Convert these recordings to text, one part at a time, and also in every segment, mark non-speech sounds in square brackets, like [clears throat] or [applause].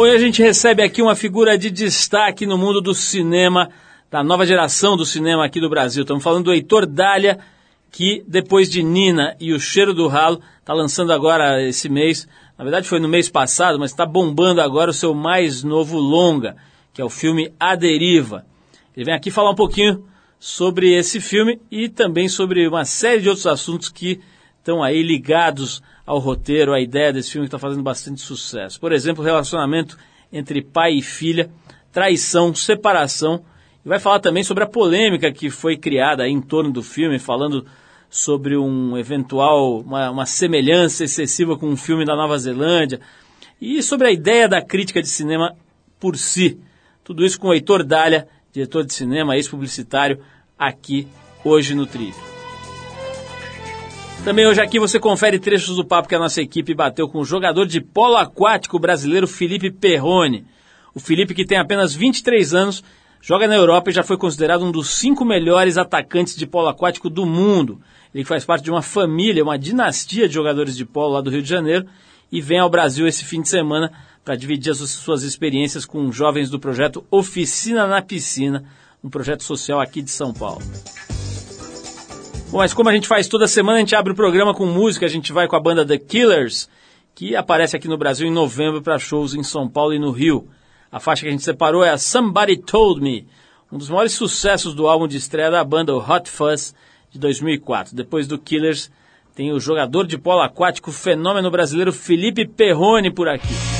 Hoje a gente recebe aqui uma figura de destaque no mundo do cinema, da nova geração do cinema aqui do Brasil. Estamos falando do Heitor Dália, que depois de Nina e O Cheiro do Ralo, está lançando agora esse mês, na verdade foi no mês passado, mas está bombando agora o seu mais novo longa, que é o filme A Deriva. Ele vem aqui falar um pouquinho sobre esse filme e também sobre uma série de outros assuntos que estão aí ligados ao roteiro, à ideia desse filme que está fazendo bastante sucesso. Por exemplo, o relacionamento entre pai e filha, traição, separação. E vai falar também sobre a polêmica que foi criada em torno do filme, falando sobre um eventual, uma, uma semelhança excessiva com um filme da Nova Zelândia. E sobre a ideia da crítica de cinema por si. Tudo isso com o Heitor Dália, diretor de cinema, ex-publicitário, aqui hoje no Trilho. Também hoje aqui você confere trechos do papo que a nossa equipe bateu com o jogador de polo aquático brasileiro Felipe Perrone. O Felipe, que tem apenas 23 anos, joga na Europa e já foi considerado um dos cinco melhores atacantes de polo aquático do mundo. Ele faz parte de uma família, uma dinastia de jogadores de polo lá do Rio de Janeiro e vem ao Brasil esse fim de semana para dividir as suas experiências com jovens do projeto Oficina na Piscina, um projeto social aqui de São Paulo. Bom, mas como a gente faz toda semana, a gente abre o programa com música, a gente vai com a banda The Killers, que aparece aqui no Brasil em novembro para shows em São Paulo e no Rio. A faixa que a gente separou é a Somebody Told Me, um dos maiores sucessos do álbum de estreia da banda, o Hot Fuzz, de 2004. Depois do Killers, tem o jogador de polo aquático, fenômeno brasileiro Felipe Perrone por aqui.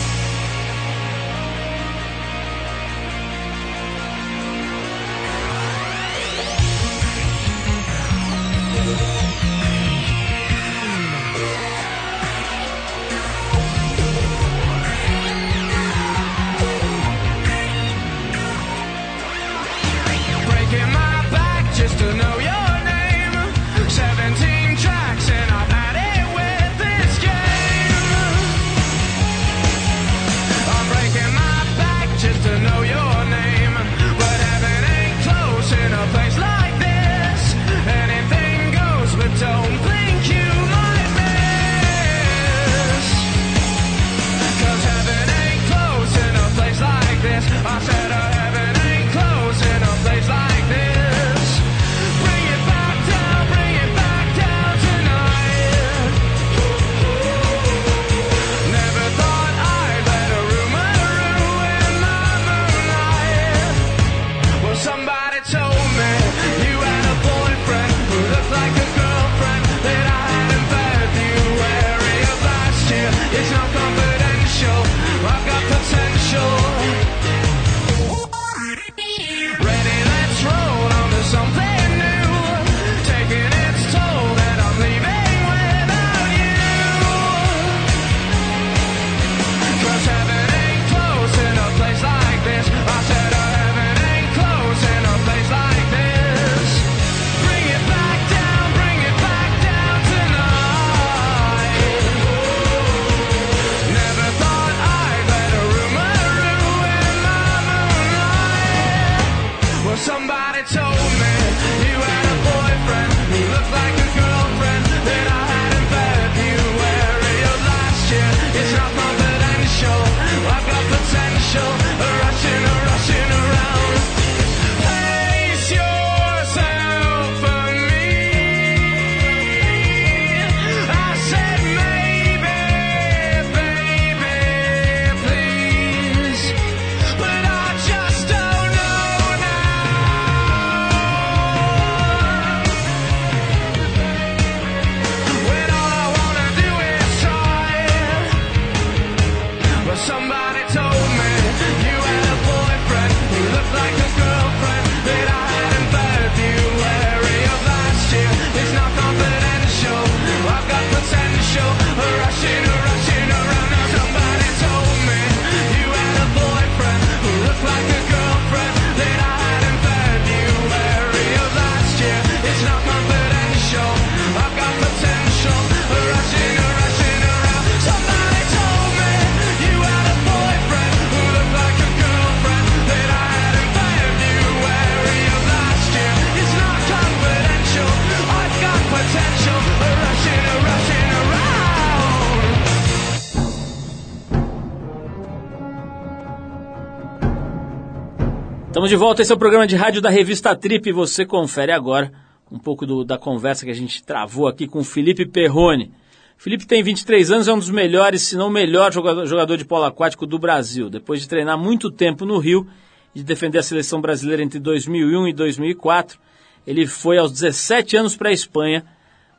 Estamos de volta, esse é o programa de rádio da revista Trip. Você confere agora um pouco do, da conversa que a gente travou aqui com o Felipe Perrone. Felipe tem 23 anos, é um dos melhores, se não o melhor jogador, de polo aquático do Brasil. Depois de treinar muito tempo no Rio e de defender a seleção brasileira entre 2001 e 2004, ele foi aos 17 anos para a Espanha,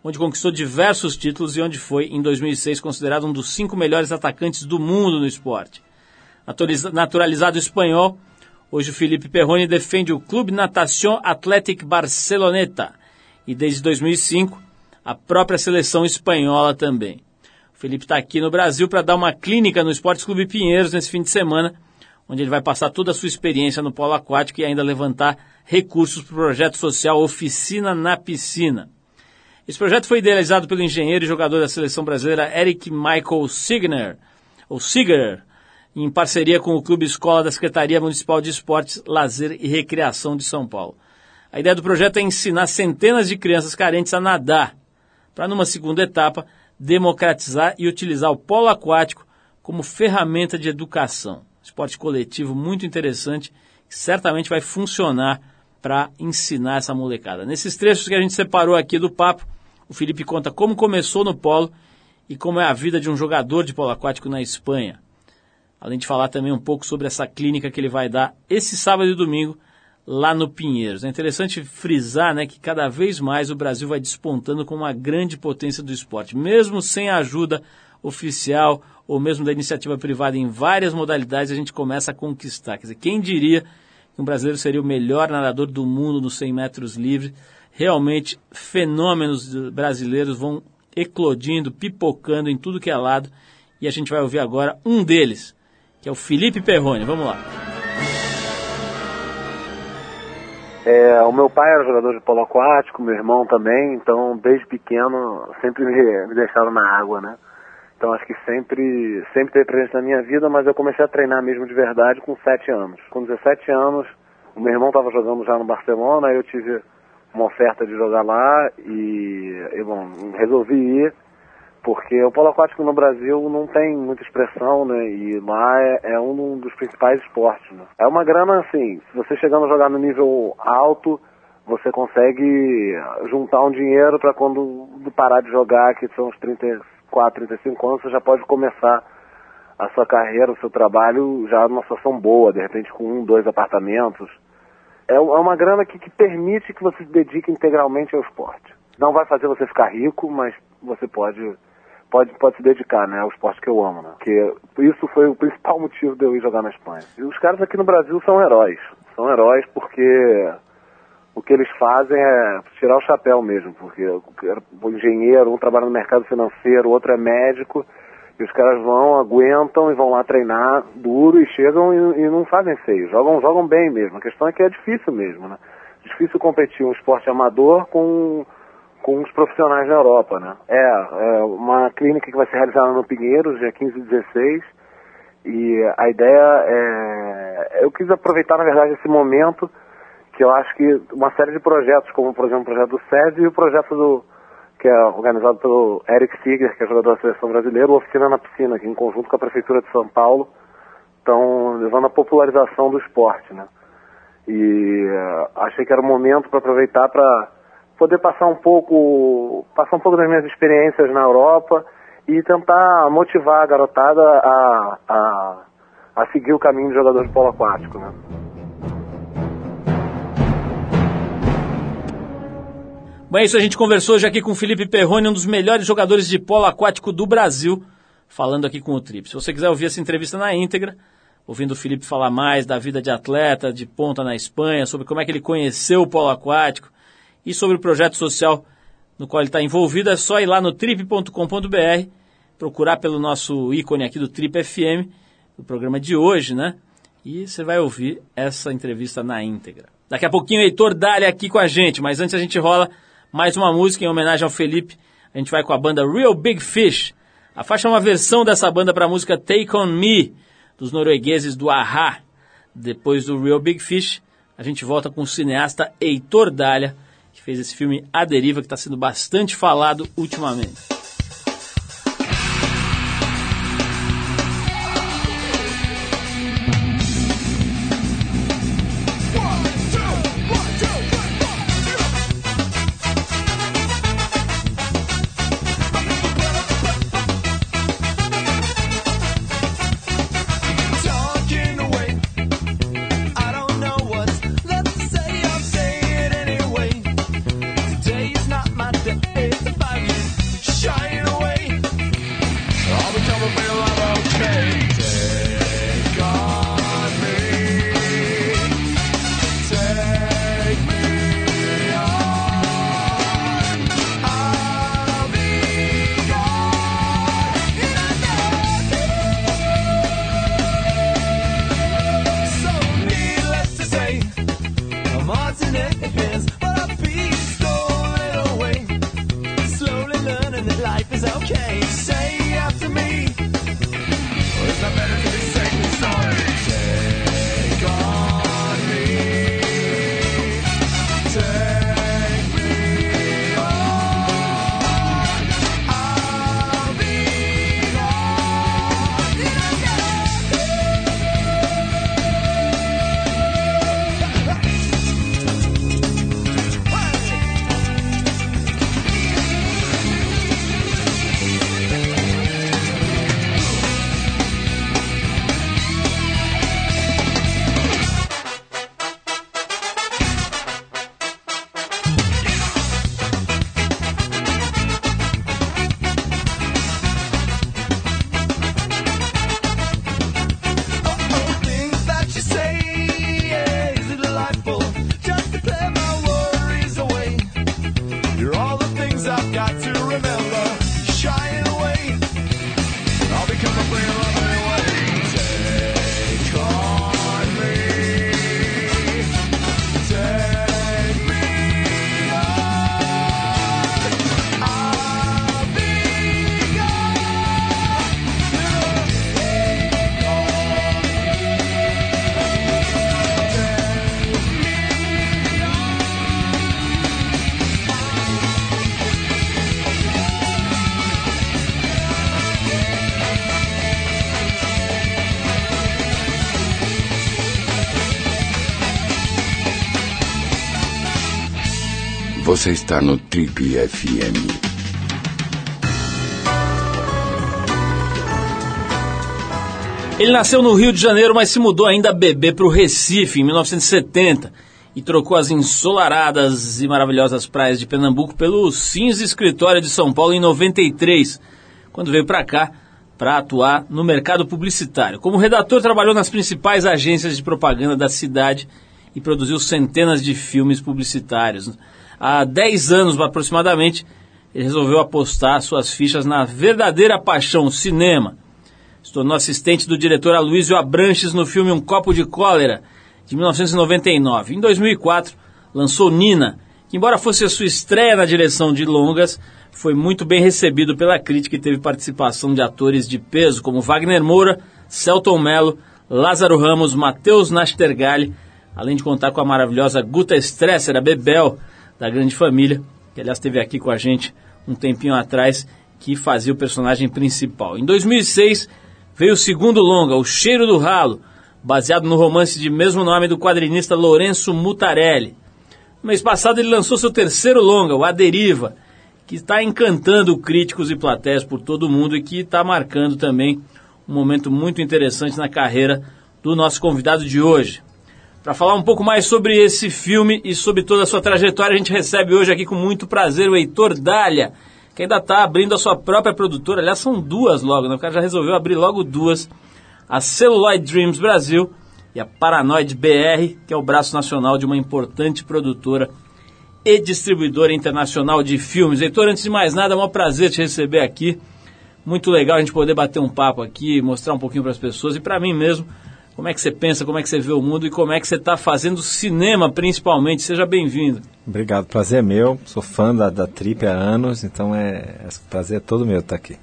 onde conquistou diversos títulos e onde foi, em 2006, considerado um dos cinco melhores atacantes do mundo no esporte. Naturalizado espanhol, Hoje o Felipe Perrone defende o Clube Natación Athletic Barceloneta e desde 2005 a própria seleção espanhola também. O Felipe está aqui no Brasil para dar uma clínica no Esportes Clube Pinheiros nesse fim de semana, onde ele vai passar toda a sua experiência no polo aquático e ainda levantar recursos para o projeto social Oficina na Piscina. Esse projeto foi idealizado pelo engenheiro e jogador da seleção brasileira Eric Michael Signer, ou Signer, em parceria com o Clube Escola da Secretaria Municipal de Esportes, Lazer e Recreação de São Paulo. A ideia do projeto é ensinar centenas de crianças carentes a nadar, para numa segunda etapa democratizar e utilizar o polo aquático como ferramenta de educação. Esporte coletivo muito interessante que certamente vai funcionar para ensinar essa molecada. Nesses trechos que a gente separou aqui do papo, o Felipe conta como começou no polo e como é a vida de um jogador de polo aquático na Espanha além de falar também um pouco sobre essa clínica que ele vai dar esse sábado e domingo lá no Pinheiros. É interessante frisar né, que cada vez mais o Brasil vai despontando como uma grande potência do esporte, mesmo sem a ajuda oficial ou mesmo da iniciativa privada em várias modalidades, a gente começa a conquistar. Quer dizer, quem diria que um brasileiro seria o melhor nadador do mundo nos 100 metros livres? Realmente, fenômenos brasileiros vão eclodindo, pipocando em tudo que é lado, e a gente vai ouvir agora um deles, que é o Felipe Perrone. Vamos lá. É, o meu pai era jogador de polo aquático, meu irmão também, então desde pequeno sempre me, me deixaram na água, né? Então acho que sempre, sempre teve presente na minha vida, mas eu comecei a treinar mesmo de verdade com 7 anos. Com 17 anos, o meu irmão estava jogando já no Barcelona, eu tive uma oferta de jogar lá e, e bom, resolvi ir porque o polo aquático no Brasil não tem muita expressão, né? E lá é, é um dos principais esportes, né? É uma grana, assim, se você chegando a jogar no nível alto, você consegue juntar um dinheiro para quando parar de jogar, que são os 34, 35 anos, você já pode começar a sua carreira, o seu trabalho já numa situação boa, de repente com um, dois apartamentos. É, é uma grana que, que permite que você se dedique integralmente ao esporte. Não vai fazer você ficar rico, mas você pode pode, pode se dedicar, né, ao esporte que eu amo, né? Porque isso foi o principal [laughs] motivo de eu ir jogar na Espanha. E os caras aqui no Brasil são heróis. São heróis porque o que eles fazem é tirar o chapéu mesmo, porque o engenheiro, um trabalha no mercado financeiro, o outro é médico, e os caras vão, aguentam e vão lá treinar duro e chegam e, e não fazem feio, jogam, jogam bem mesmo. A questão é que é difícil mesmo, né? Difícil competir um esporte amador com com os profissionais na Europa, né? É, é uma clínica que vai ser realizada no Pinheiros, dia 15 e 16, e a ideia é... Eu quis aproveitar, na verdade, esse momento, que eu acho que uma série de projetos, como, por exemplo, o projeto do SESI e o projeto do que é organizado pelo Eric Siger, que é jogador da seleção brasileira, o Oficina na Piscina, que em conjunto com a Prefeitura de São Paulo estão levando a popularização do esporte, né? E uh, achei que era o momento para aproveitar para poder passar um pouco, passar um pouco das minhas experiências na Europa e tentar motivar a garotada a, a, a seguir o caminho de jogador de polo aquático, né? Bom, é isso, a gente conversou hoje aqui com o Felipe Perrone, um dos melhores jogadores de polo aquático do Brasil, falando aqui com o Trip. Se você quiser ouvir essa entrevista na íntegra, ouvindo o Felipe falar mais da vida de atleta, de ponta na Espanha, sobre como é que ele conheceu o polo aquático, e sobre o projeto social no qual ele está envolvido, é só ir lá no trip.com.br, procurar pelo nosso ícone aqui do Trip FM, o programa de hoje, né? E você vai ouvir essa entrevista na íntegra. Daqui a pouquinho o Heitor Dália aqui com a gente, mas antes a gente rola mais uma música em homenagem ao Felipe. A gente vai com a banda Real Big Fish. A faixa é uma versão dessa banda para a música Take On Me, dos noruegueses do Aha. Depois do Real Big Fish, a gente volta com o cineasta Heitor Dália fez esse filme A Deriva, que está sendo bastante falado ultimamente. Você está no Trip FM. Ele nasceu no Rio de Janeiro, mas se mudou ainda bebê para o Recife em 1970 e trocou as ensolaradas e maravilhosas praias de Pernambuco pelo cinza escritório de São Paulo em 93, quando veio para cá para atuar no mercado publicitário. Como redator, trabalhou nas principais agências de propaganda da cidade e produziu centenas de filmes publicitários. Há 10 anos aproximadamente, ele resolveu apostar suas fichas na verdadeira paixão, cinema. Se tornou assistente do diretor Aloysio Abranches no filme Um Copo de Cólera, de 1999. Em 2004, lançou Nina, que embora fosse a sua estreia na direção de longas, foi muito bem recebido pela crítica e teve participação de atores de peso como Wagner Moura, Celton Mello, Lázaro Ramos, Matheus Nastergalli, além de contar com a maravilhosa Guta Stresser, a Bebel, da Grande Família, que aliás esteve aqui com a gente um tempinho atrás, que fazia o personagem principal. Em 2006, veio o segundo longa, O Cheiro do Ralo, baseado no romance de mesmo nome do quadrinista Lourenço Mutarelli. No mês passado ele lançou seu terceiro longa, o A Deriva, que está encantando críticos e plateias por todo o mundo e que está marcando também um momento muito interessante na carreira do nosso convidado de hoje. Para falar um pouco mais sobre esse filme e sobre toda a sua trajetória, a gente recebe hoje aqui com muito prazer o Heitor Dália, que ainda está abrindo a sua própria produtora. Aliás, são duas logo, né? O cara já resolveu abrir logo duas a Celluloid Dreams Brasil e a Paranoid BR, que é o braço nacional de uma importante produtora e distribuidora internacional de filmes. Heitor, antes de mais nada, é um prazer te receber aqui. Muito legal a gente poder bater um papo aqui, mostrar um pouquinho para as pessoas e para mim mesmo como é que você pensa, como é que você vê o mundo e como é que você está fazendo cinema principalmente. Seja bem-vindo. Obrigado, prazer é meu. Sou fã da, da Trip há anos, então é, é prazer é todo meu estar aqui.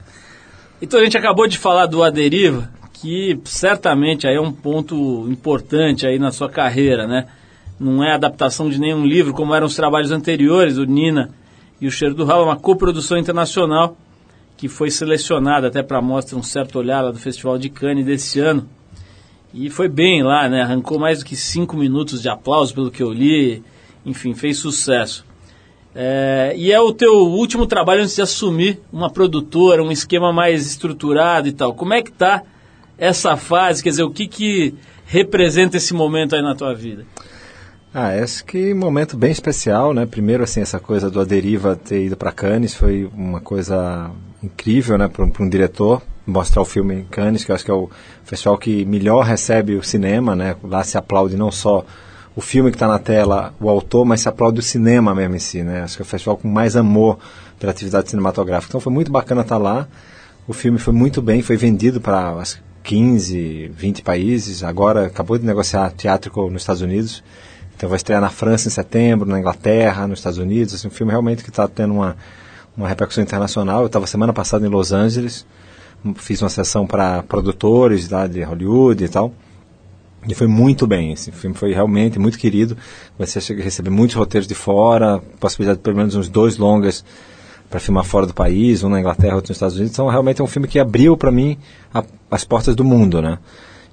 Então a gente acabou de falar do A Deriva, que certamente aí é um ponto importante aí na sua carreira, né? Não é adaptação de nenhum livro, como eram os trabalhos anteriores, o Nina e o Cheiro do Ralo, é uma coprodução internacional que foi selecionada até para mostra um certo olhar lá do Festival de Cannes desse ano. E foi bem lá, né? Arrancou mais do que cinco minutos de aplauso pelo que eu li. Enfim, fez sucesso. É, e é o teu último trabalho antes de assumir uma produtora, um esquema mais estruturado e tal. Como é que tá essa fase? Quer dizer, o que, que representa esse momento aí na tua vida? Ah, acho que momento bem especial, né? Primeiro, assim, essa coisa do Aderiva ter ido para Cannes foi uma coisa incrível, né, para um, um, diretor mostrar o filme em Cannes, que eu acho que é o festival que melhor recebe o cinema, né? Lá se aplaude não só o filme que está na tela, o autor, mas se aplaude o cinema mesmo em si, né? Acho que é o festival com mais amor pela atividade cinematográfica. Então foi muito bacana estar tá lá. O filme foi muito bem, foi vendido para 15, 20 países. Agora acabou de negociar teátrico nos Estados Unidos. Então vai estrear na França em setembro, na Inglaterra, nos Estados Unidos. Assim, um filme realmente que está tendo uma, uma repercussão internacional. Eu estava semana passada em Los Angeles, fiz uma sessão para produtores lá de Hollywood e tal. E foi muito bem. Esse filme foi realmente muito querido. Você receber muitos roteiros de fora, possibilidade de pelo menos uns dois longas para filmar fora do país, um na Inglaterra, outro nos Estados Unidos. Então, realmente é um filme que abriu para mim a, as portas do mundo, né?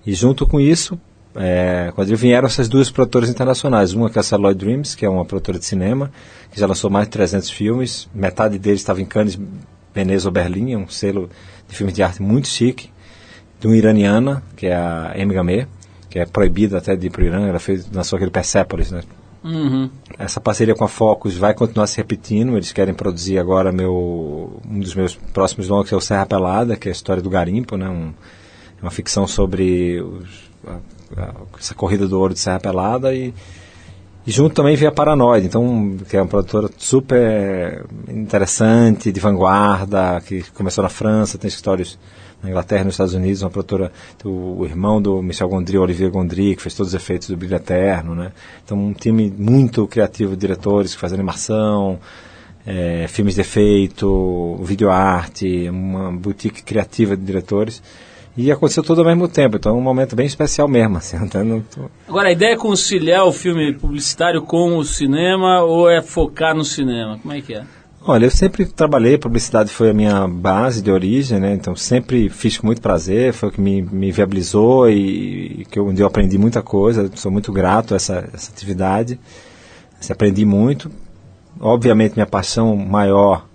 E junto com isso, é, vieram essas duas produtoras internacionais. Uma que é a Celluloid Dreams, que é uma produtora de cinema, que já lançou mais de 300 filmes. Metade deles estava em Cannes, Veneza ou Berlim, é um selo de filmes de arte muito chique. De uma iraniana, que é a Amy Gamé, que é proibida até de ir para o Irã. Ela fez, lançou aquele Persepolis, né? Uhum. Essa parceria com a Focus vai continuar se repetindo. Eles querem produzir agora meu, um dos meus próximos longas, que é o Serra Pelada, que é a história do garimpo, né? Um, uma ficção sobre os, a, a, essa corrida do ouro de Serra Pelada e, e junto também veio a Paranoide, então, que é uma produtora super interessante, de vanguarda, que começou na França, tem escritórios na Inglaterra nos Estados Unidos, uma produtora, o, irmão do Michel Gondry, Olivier Gondry, que fez todos os efeitos do Brilho Eterno, né? Então, um time muito criativo de diretores que fazem animação, é, filmes de efeito, videoarte, uma boutique criativa de diretores. E aconteceu tudo ao mesmo tempo, então é um momento bem especial mesmo. Assim, [laughs] tô... Agora, a ideia é conciliar o filme publicitário com o cinema ou é focar no cinema? Como é que é? Olha, eu sempre trabalhei, publicidade foi a minha base de origem, né? Então sempre fiz com muito prazer, foi o que me, me viabilizou e, e que eu, onde eu aprendi muita coisa. Sou muito grato a essa, essa atividade, assim, aprendi muito. obviamente, minha paixão maior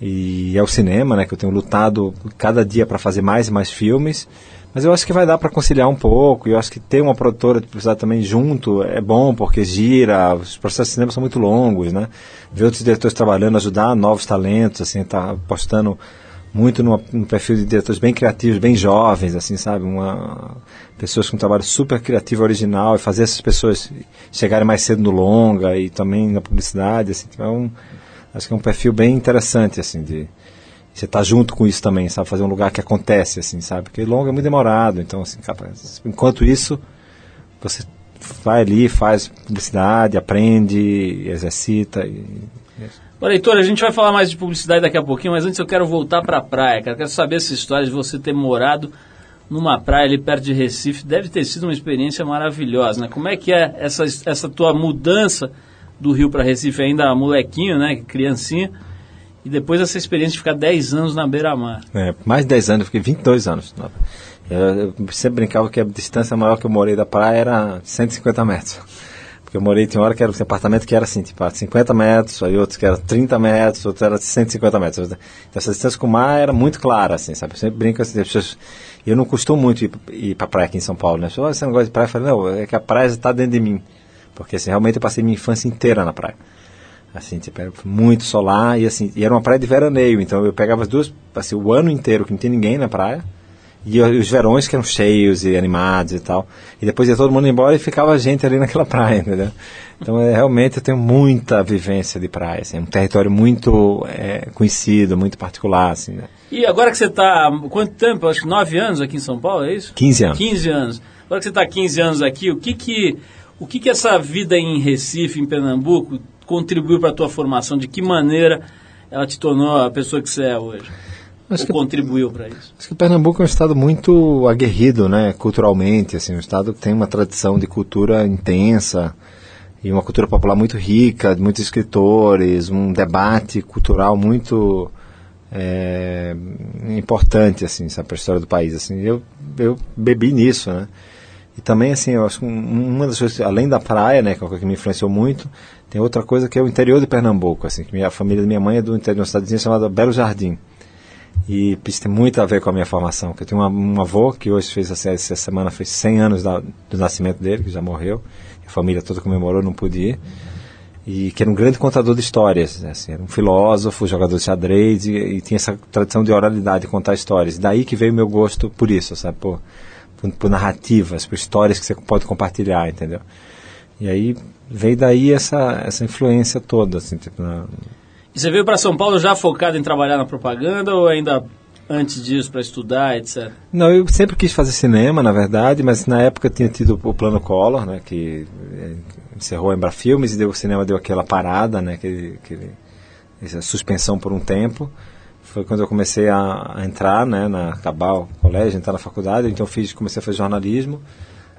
e é o cinema, né? Que eu tenho lutado cada dia para fazer mais e mais filmes. Mas eu acho que vai dar para conciliar um pouco. E eu acho que ter uma produtora de publicidade também junto é bom, porque gira. Os processos de cinema são muito longos, né? Ver outros diretores trabalhando, ajudar novos talentos, assim, tá apostando muito no, perfil de diretores bem criativos, bem jovens, assim, sabe? Uma, pessoas com um trabalho super criativo, original, e fazer essas pessoas chegarem mais cedo no longa e também na publicidade, assim. Então é um, acho que é um perfil bem interessante, assim, de você estar tá junto com isso também, sabe? Fazer um lugar que acontece, assim, sabe? Porque longa é muito demorado, então, assim, enquanto isso, você vai ali, faz publicidade, aprende, exercita. E, Ô, leitor, a gente vai falar mais de publicidade daqui a pouquinho, mas antes eu quero voltar para a praia, cara. Quero saber essa história de você ter morado numa praia ali perto de Recife. Deve ter sido uma experiência maravilhosa, né? Como é que é essa, essa tua mudança do Rio para Recife, ainda molequinho, né? Criancinha e depois essa experiência de ficar 10 anos na beira-mar. É, mais de 10 anos, eu fiquei 22 anos. Eu, eu sempre brincava que a distância maior que eu morei da praia era 150 metros. Porque eu morei, tinha hora que era um apartamento que era assim, tipo, 50 metros, aí outros que era 30 metros, outros era 150 metros. Então essa distância com o mar era muito clara, assim, sabe? Eu sempre brinco assim, as pessoas... Eu não costumo muito ir, ir para praia aqui em São Paulo, né? Pessoas, você não gosta de praia? Eu falei, não, é que a praia está dentro de mim. Porque assim, realmente eu passei minha infância inteira na praia. Assim, tipo, era muito solar e assim, e era uma praia de veraneio, então eu pegava as duas, assim, o ano inteiro que não tinha ninguém na praia, e os verões que eram cheios e animados e tal. E depois ia todo mundo embora e ficava a gente ali [laughs] naquela praia, entendeu? Então, é, realmente, eu tenho muita vivência de praia, assim, é um território muito é, conhecido, muito particular, assim, né? E agora que você está, quanto tempo? Acho que nove anos aqui em São Paulo, é isso? 15 anos. 15 anos. Agora que você está 15 anos aqui, o que que, o que que essa vida em Recife, em Pernambuco, contribuiu para a tua formação? De que maneira ela te tornou a pessoa que você é hoje? Acho que, contribuiu para isso? Acho que Pernambuco é um estado muito aguerrido, né, culturalmente, assim, um estado que tem uma tradição de cultura intensa e uma cultura popular muito rica, de muitos escritores, um debate cultural muito é, importante, assim, para a história do país, assim. Eu, eu bebi nisso, né? E também, assim, eu acho que uma das coisas, além da praia, né, que é uma coisa que me influenciou muito, tem outra coisa que é o interior de Pernambuco, assim, que minha, a família da minha mãe é do interior de uma cidadezinha chamada Belo Jardim. E isso tem muito a ver com a minha formação, que eu tenho uma, um avô que hoje fez, assim, essa semana fez 100 anos da, do nascimento dele, que já morreu, a família toda comemorou, não pude ir, e que era um grande contador de histórias, né, assim, era um filósofo, jogador de xadrez, e, e tinha essa tradição de oralidade, de contar histórias. Daí que veio o meu gosto por isso, sabe, por, por, narrativas, por histórias que você pode compartilhar, entendeu? E aí veio daí essa, essa influência toda, assim, tipo, na... E você veio para São Paulo já focado em trabalhar na propaganda ou ainda antes disso para estudar, etc? Não, eu sempre quis fazer cinema, na verdade, mas na época tinha tido o plano Collor, né, que eh, encerrou a Embrafilmes e deu, o cinema deu aquela parada, né, que, que, essa suspensão por um tempo. Foi quando eu comecei a, a entrar, né, na acabar o colégio, entrar na faculdade, então fiz, comecei a fazer jornalismo.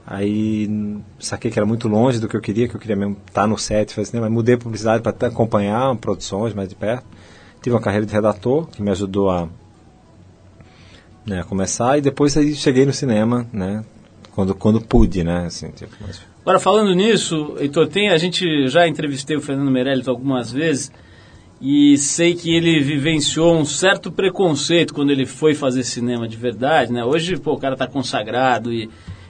Aí saquei que era muito longe do que eu queria, que eu queria mesmo estar no set, fazer cinema. Mudei a publicidade para acompanhar produções mais de perto. Tive uma carreira de redator que me ajudou a, né, começar e depois aí cheguei no cinema, né, quando, quando pude, né, assim, tipo, mas... Agora falando nisso, Heitor, tem, a gente já entrevistei o Fernando Meirelles algumas vezes e sei que ele vivenciou um certo preconceito quando ele foi fazer cinema de verdade, né? Hoje, pô, o cara está consagrado e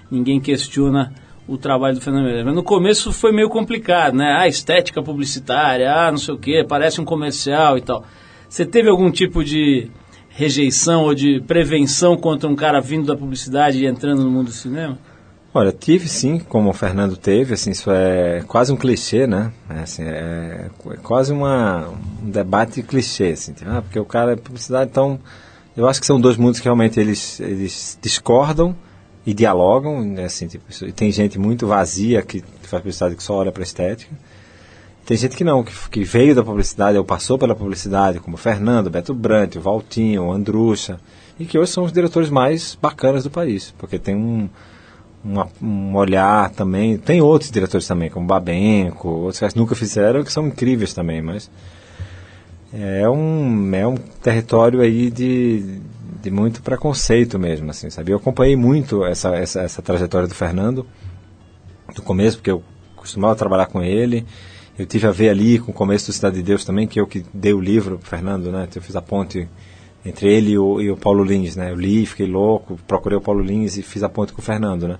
ninguém questiona o trabalho do Fernando Meirelles. Mas no começo foi meio complicado, né? Ah, estética publicitária, ah, não sei o quê, parece um comercial e tal. Você teve algum tipo de rejeição ou de prevenção contra um cara vindo da publicidade e entrando no mundo do cinema? Olha, tive sim, como o Fernando teve, assim, isso é quase um clichê, né? É, assim, é, é quase uma, um debate clichê, assim, tipo, ah, porque o cara é publicidade, então eu acho que são dois mundos que realmente eles, eles discordam, e dialogam, né, assim, tipo, tem gente muito vazia que faz publicidade que só olha para estética. Tem gente que não, que, que, veio da publicidade ou passou pela publicidade, como o Fernando, Beto Brant, o Valtinho, o Andrucha, e que hoje são os diretores mais bacanas do país, porque tem um, uma, um olhar também, tem outros diretores também, como Babenco, outros que nunca fizeram, que são incríveis também, mas é um, é um território aí de, de muito preconceito mesmo, assim, sabe? Eu acompanhei muito essa, essa, essa trajetória do Fernando, do começo, porque eu costumava trabalhar com ele, Eu tive a ver ali com o começo do Cidade de Deus também, que eu que dei o livro, Fernando, né? Eu fiz a ponte entre ele e o, e o Paulo Lins, né? Eu li, fiquei louco, procurei o Paulo Lins e fiz a ponte com o Fernando, né?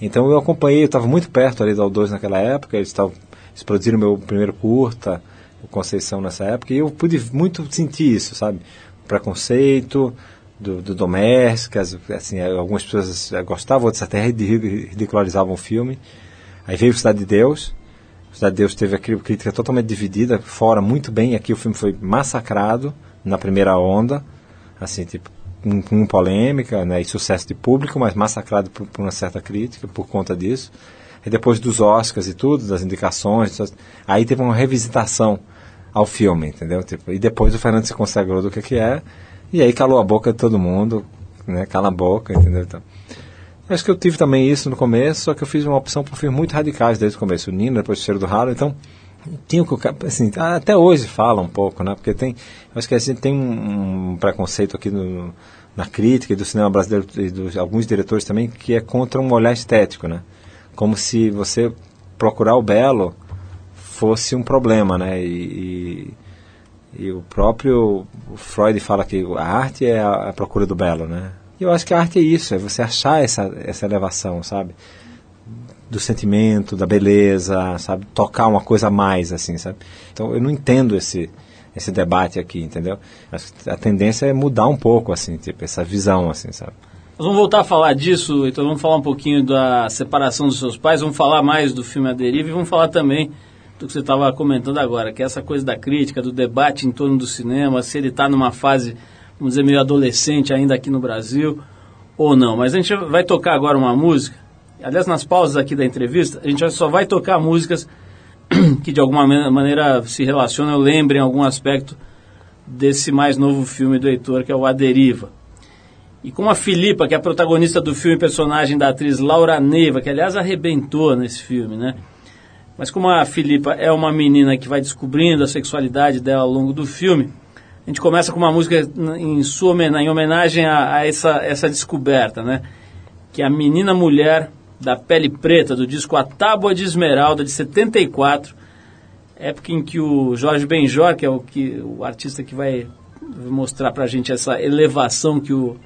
Então eu acompanhei, eu estava muito perto ali do O2 naquela época, eles, tavam, eles produziram meu primeiro curta, o Conceição nessa época, e eu pude muito sentir isso, sabe? O preconceito do, do assim, algumas pessoas gostavam, outras até ridicularizavam o filme. Aí veio Cidade de Deus, Cidade de Deus teve a crítica totalmente dividida, fora muito bem, aqui o filme foi massacrado na primeira onda, assim, tipo, com, com polêmica né, e sucesso de público, mas massacrado por, por, uma certa crítica por conta disso. E depois dos Oscars e tudo, das indicações, aí teve uma revisitação ao filme, entendeu? Tipo, e depois o Fernando se consagrou do que, que é, e aí calou a boca de todo mundo, né? Cala a boca, entendeu? Então, acho que eu tive também isso no começo, só que eu fiz uma opção por filmes muito radicais desde o começo. O Nino, depois o Cheiro do Ralo, então tinha que assim até hoje fala um pouco né? Porque tem acho que a gente tem um, um preconceito aqui no, na crítica e do cinema brasileiro e dos alguns diretores também que é contra um olhar estético né? Como se você procurar o belo fosse um problema né? E, e, e o próprio Freud fala que a arte é a, a procura do belo né? E eu acho que a arte é isso é você achar essa essa elevação sabe do sentimento, da beleza, sabe? Tocar uma coisa a mais, assim, sabe? Então eu não entendo esse esse debate aqui, entendeu? A tendência é mudar um pouco, assim, tipo, essa visão, assim, sabe? Nós vamos voltar a falar disso, então vamos falar um pouquinho da separação dos seus pais, vamos falar mais do filme A Deriva e vamos falar também do que você estava comentando agora, que é essa coisa da crítica, do debate em torno do cinema, se ele está numa fase, vamos dizer, meio adolescente ainda aqui no Brasil ou não. Mas a gente vai tocar agora uma música aliás, nas pausas aqui da entrevista, a gente só vai tocar músicas [clears throat] que de alguma maneira se relacionam, lembrem algum aspecto desse mais novo filme do Heitor, que é o A Deriva. E com a Filipa, que é a protagonista do filme, personagem da atriz Laura Neiva, que aliás arrebentou nesse filme, né? Mas como a Filipa é uma menina que vai descobrindo a sexualidade dela ao longo do filme, a gente começa com uma música em sua em homenagem a, a essa, essa descoberta, né? Que é a Menina Mulher da Pele Preta, do disco A Tábua de Esmeralda, de 74, época em que o Jorge Benjor, que é o, que, o artista que vai mostrar para a gente essa elevação que o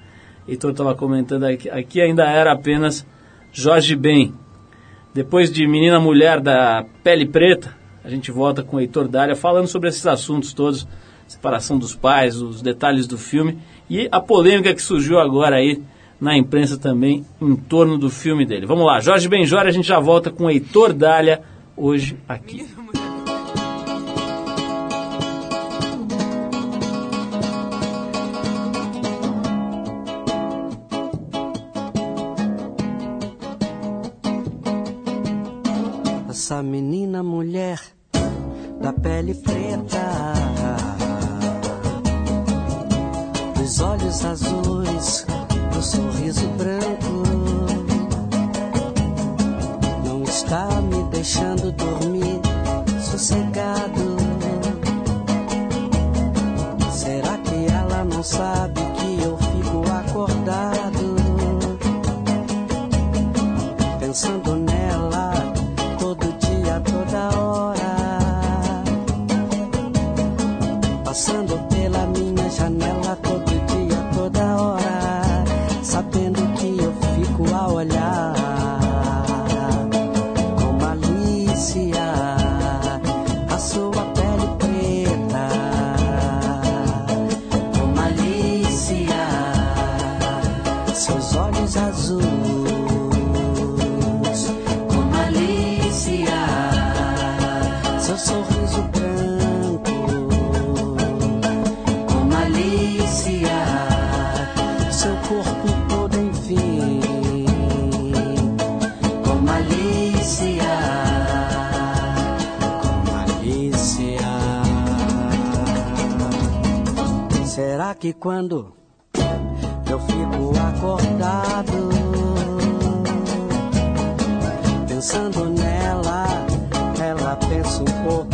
Heitor estava comentando aqui, aqui, ainda era apenas Jorge Ben. Depois de Menina Mulher da Pele Preta, a gente volta com o Heitor Dália falando sobre esses assuntos todos, separação dos pais, os detalhes do filme e a polêmica que surgiu agora aí na imprensa também em torno do filme dele. Vamos lá, Jorge Benjora, a gente já volta com Heitor Dália hoje aqui. Essa menina mulher da pele preta, dos olhos azuis que quando eu fico acordado pensando nela ela pensa um pouco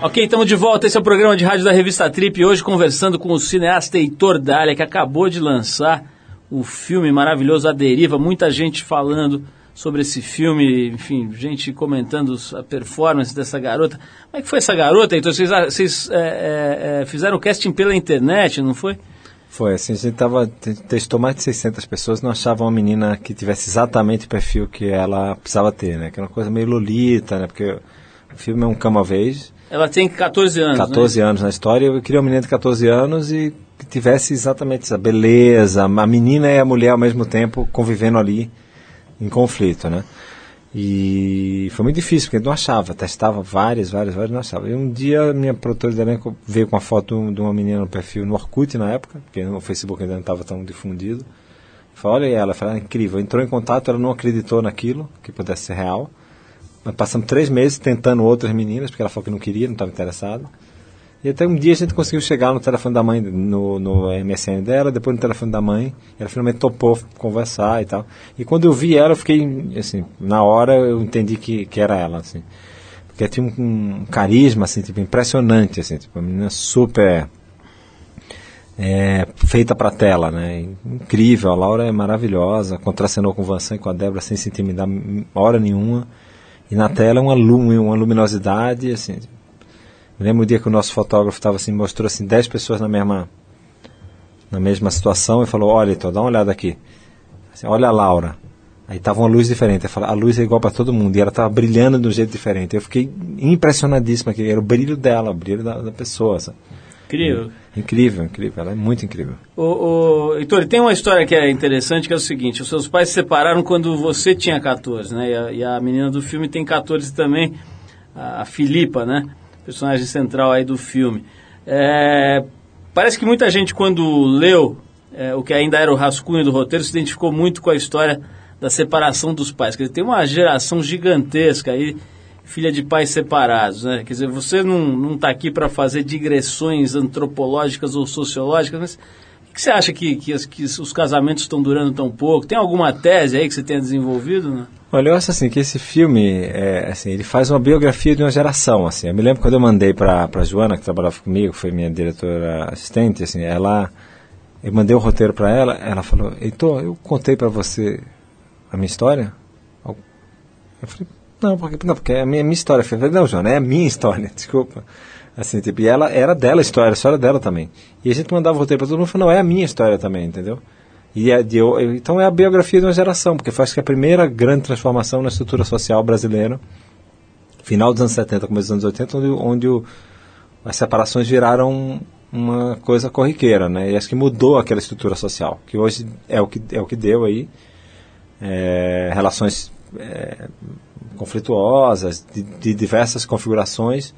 Ok, estamos de volta. Esse é o programa de rádio da revista Trip. Hoje conversando com o cineasta Heitor Dália, que acabou de lançar o filme maravilhoso A Deriva. Muita gente falando sobre esse filme, enfim, gente comentando a performance dessa garota. Como é que foi essa garota, Heitor? Vocês, vocês é, é, é, fizeram o casting pela internet, não foi? Foi assim, a gente tava, te- testou mais de 600 pessoas, não achava uma menina que tivesse exatamente o perfil que ela precisava ter, né? Que era uma coisa meio lolita, né? Porque o filme é um of age, Ela tem 14 anos, 14 né? anos na história, eu queria uma menina de 14 anos e que tivesse exatamente essa beleza, a menina e a mulher ao mesmo tempo convivendo ali em conflito, né? E foi muito difícil, porque não achava, testava várias, várias, várias, não achava. E um dia minha produtora de elenco veio com uma foto de uma menina no perfil no Orkut na época, porque no Facebook ainda não estava tão difundido. Falei, olha ela, falei, ah, incrível. Entrou em contato, ela não acreditou naquilo, que pudesse ser real. Nós passamos três meses tentando outras meninas, porque ela falou que não queria, não estava interessada. E até um dia a gente conseguiu chegar no telefone da mãe, no, no MSN dela, depois no telefone da mãe. Ela finalmente topou conversar e tal. E quando eu vi ela, eu fiquei, assim, na hora eu entendi que, que era ela, assim. Porque tinha um, um carisma, assim, tipo, impressionante, assim, tipo, uma menina super é, feita para tela, né? Incrível, a Laura é maravilhosa, contracenou com o Vansan e com a Débora sem se intimidar hora nenhuma. E na tela uma, lu- uma luminosidade, assim. Me lembro o dia que o nosso fotógrafo estava assim, mostrou assim 10 pessoas na mesma na mesma situação e falou: "Olha, então, dá uma olhada aqui. Assim, olha a Laura. Aí tava uma luz diferente. Eu falei, a luz é igual para todo mundo. E ela tava brilhando de um jeito diferente. Eu fiquei impressionadíssimo que era o brilho dela, o brilho da, da pessoa. sabe? Incrível. Incrível, incrível. Ela é muito incrível. Ô, ô, Heitor, tem uma história que é interessante, que é o seguinte, os seus pais se separaram quando você tinha 14, né? E a, e a menina do filme tem 14 também, a, a Filipa, né? Personagem central aí do filme. É, parece que muita gente, quando leu é, o que ainda era o rascunho do roteiro, se identificou muito com a história da separação dos pais. Quer dizer, tem uma geração gigantesca aí, filha de pais separados, né? Quer dizer, você não, está aqui para fazer digressões antropológicas ou sociológicas, mas o que você acha que, que, as- que os casamentos estão durando tão pouco? Tem alguma tese aí que você tenha desenvolvido, né? Olha, eu acho assim que esse filme, é, assim, ele faz uma biografia de uma geração, assim. Eu me lembro quando eu mandei para para Joana que trabalhava comigo, foi minha diretora assistente, assim, ela eu mandei o roteiro para ela, ela falou: "Heitor, eu contei para você a minha história?" Eu falei: "Não, porque não, porque é a minha, minha história". Falei: "Não, Joana, é a minha história, [laughs] desculpa". Assim, tipo, e ela era dela a história, a história dela também. E a gente mandava o roteiro para todo mundo, falou: "Não, é a minha história também", entendeu? E é de, eu- então é a biografia de uma geração, porque acho que a primeira grande transformação na estrutura social brasileira, final dos anos 70, começo dos anos 80, onde, onde o- as separações viraram uma coisa corriqueira, né? E acho que mudou aquela estrutura social, que hoje é o que, é o que deu aí, é, relações é, conflituosas, de, de diversas configurações.